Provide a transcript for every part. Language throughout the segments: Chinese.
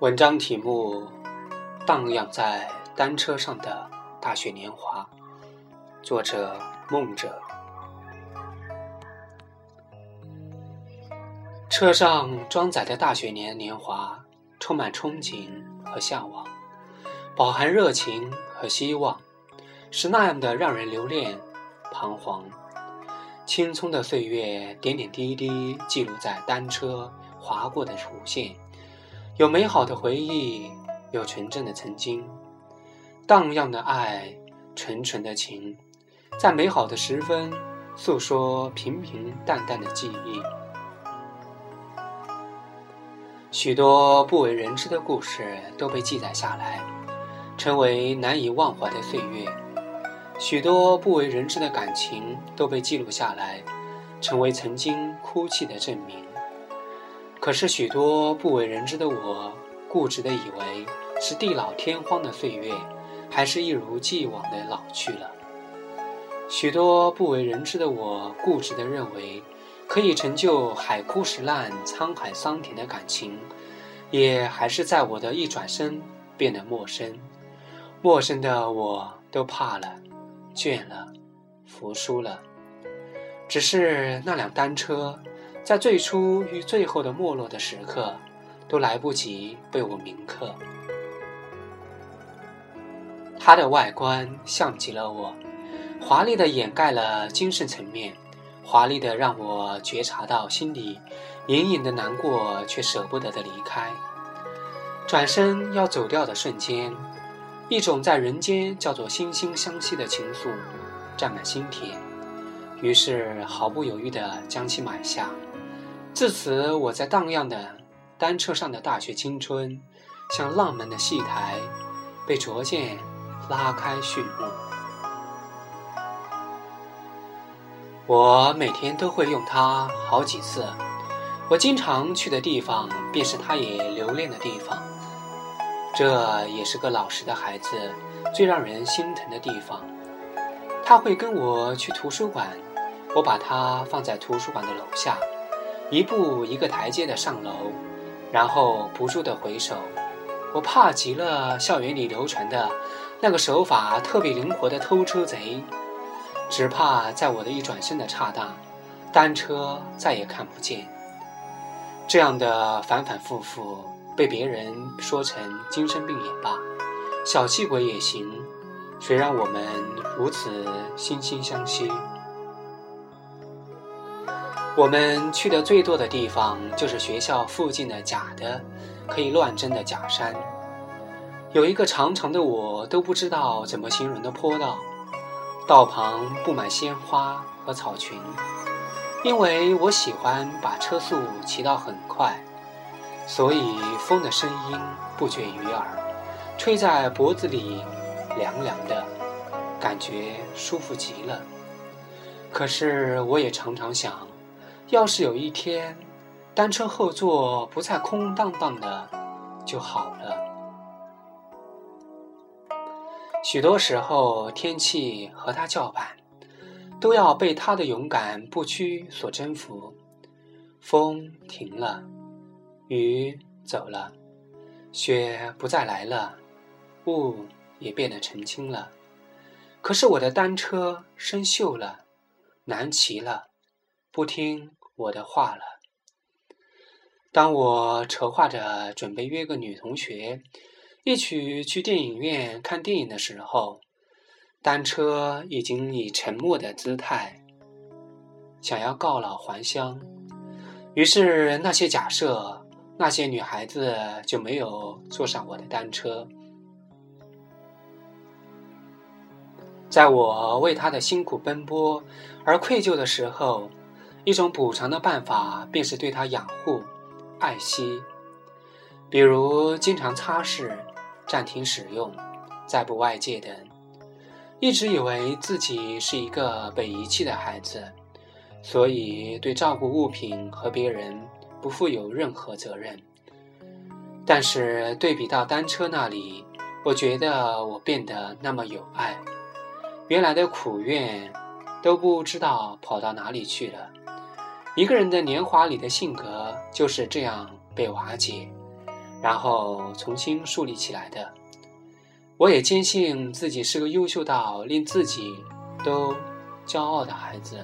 文章题目：荡漾在单车上的大学年华。作者：梦者。车上装载的大学年年华，充满憧憬和向往，饱含热情和希望，是那样的让人留恋、彷徨。青葱的岁月，点点滴滴记录在单车划过的弧线。有美好的回忆，有纯正的曾经，荡漾的爱，纯纯的情，在美好的时分诉说平平淡淡的记忆。许多不为人知的故事都被记载下来，成为难以忘怀的岁月；许多不为人知的感情都被记录下来，成为曾经哭泣的证明。可是许多不为人知的我，固执的以为是地老天荒的岁月，还是一如既往的老去了。许多不为人知的我，固执的认为，可以成就海枯石烂、沧海桑田的感情，也还是在我的一转身变得陌生。陌生的我都怕了，倦了，服输了。只是那辆单车。在最初与最后的没落的时刻，都来不及被我铭刻。它的外观像极了我，华丽的掩盖了精神层面，华丽的让我觉察到心里隐隐的难过，却舍不得的离开。转身要走掉的瞬间，一种在人间叫做惺惺相惜的情愫，占满心田，于是毫不犹豫地将其买下。自此，我在荡漾的单车上的大学青春，像浪漫的戏台，被逐渐拉开序幕。我每天都会用它好几次，我经常去的地方，便是它也留恋的地方。这也是个老实的孩子最让人心疼的地方。他会跟我去图书馆，我把它放在图书馆的楼下。一步一个台阶的上楼，然后不住的回首。我怕极了校园里流传的那个手法特别灵活的偷车贼，只怕在我的一转身的刹那，单车再也看不见。这样的反反复复，被别人说成精神病也罢，小气鬼也行，谁让我们如此惺惺相惜？我们去的最多的地方就是学校附近的假的、可以乱真的假山。有一个长长的我都不知道怎么形容的坡道，道旁布满鲜花和草裙。因为我喜欢把车速骑到很快，所以风的声音不绝于耳，吹在脖子里，凉凉的，感觉舒服极了。可是我也常常想。要是有一天，单车后座不再空荡荡的就好了。许多时候，天气和他叫板，都要被他的勇敢不屈所征服。风停了，雨走了，雪不再来了，雾也变得澄清了。可是我的单车生锈了，难骑了，不听。我的话了。当我筹划着准备约个女同学一起去电影院看电影的时候，单车已经以沉默的姿态想要告老还乡。于是那些假设，那些女孩子就没有坐上我的单车。在我为她的辛苦奔波而愧疚的时候。一种补偿的办法，便是对他养护、爱惜，比如经常擦拭、暂停使用、再不外借等。一直以为自己是一个被遗弃的孩子，所以对照顾物品和别人不负有任何责任。但是对比到单车那里，我觉得我变得那么有爱，原来的苦怨都不知道跑到哪里去了。一个人的年华里的性格就是这样被瓦解，然后重新树立起来的。我也坚信自己是个优秀到令自己都骄傲的孩子。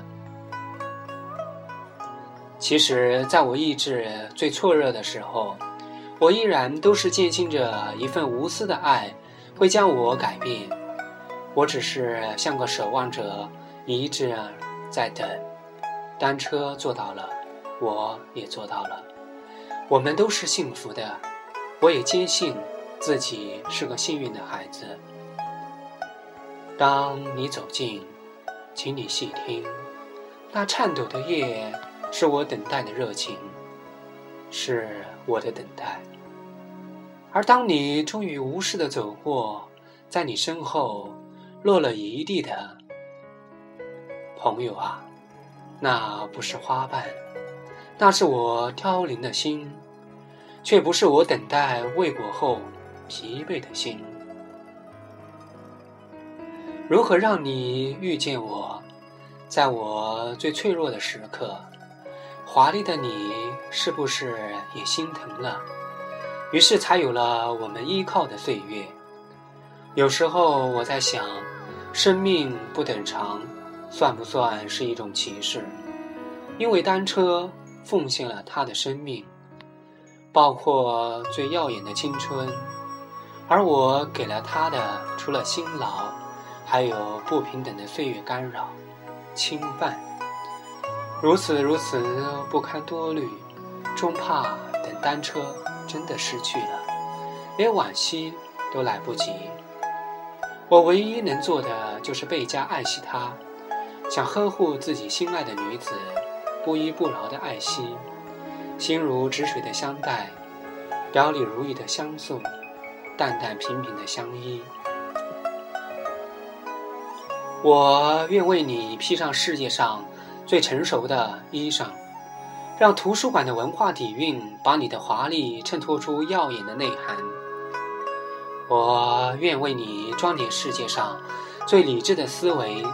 其实，在我意志最挫弱的时候，我依然都是坚信着一份无私的爱会将我改变。我只是像个守望者，一直在等。单车做到了，我也做到了，我们都是幸福的。我也坚信自己是个幸运的孩子。当你走近，请你细听，那颤抖的夜。是我等待的热情，是我的等待。而当你终于无视的走过，在你身后落了一地的朋友啊，那不是花瓣，那是我凋零的心，却不是我等待未果后疲惫的心。如何让你遇见我，在我最脆弱的时刻？华丽的你是不是也心疼了？于是才有了我们依靠的岁月。有时候我在想，生命不等长，算不算是一种歧视？因为单车奉献了他的生命，包括最耀眼的青春，而我给了他的，除了辛劳，还有不平等的岁月干扰、侵犯。如此如此不堪多虑，终怕等单车真的失去了，连惋惜都来不及。我唯一能做的就是倍加爱惜它，想呵护自己心爱的女子，不依不饶的爱惜，心如止水的相待，表里如一的相送，淡淡平平的相依。我愿为你披上世界上。最成熟的衣裳，让图书馆的文化底蕴把你的华丽衬托出耀眼的内涵。我愿为你装点世界上最理智的思维，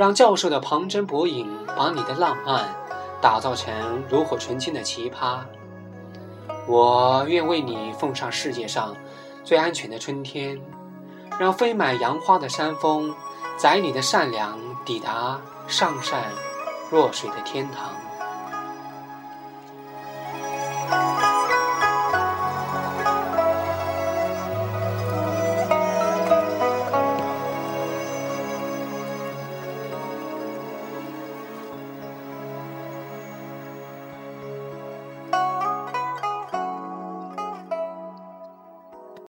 让教授的旁征博引把你的浪漫打造成炉火纯青的奇葩。我愿为你奉上世界上最安全的春天，让飞满杨花的山峰载你的善良抵达上善。若水的天堂。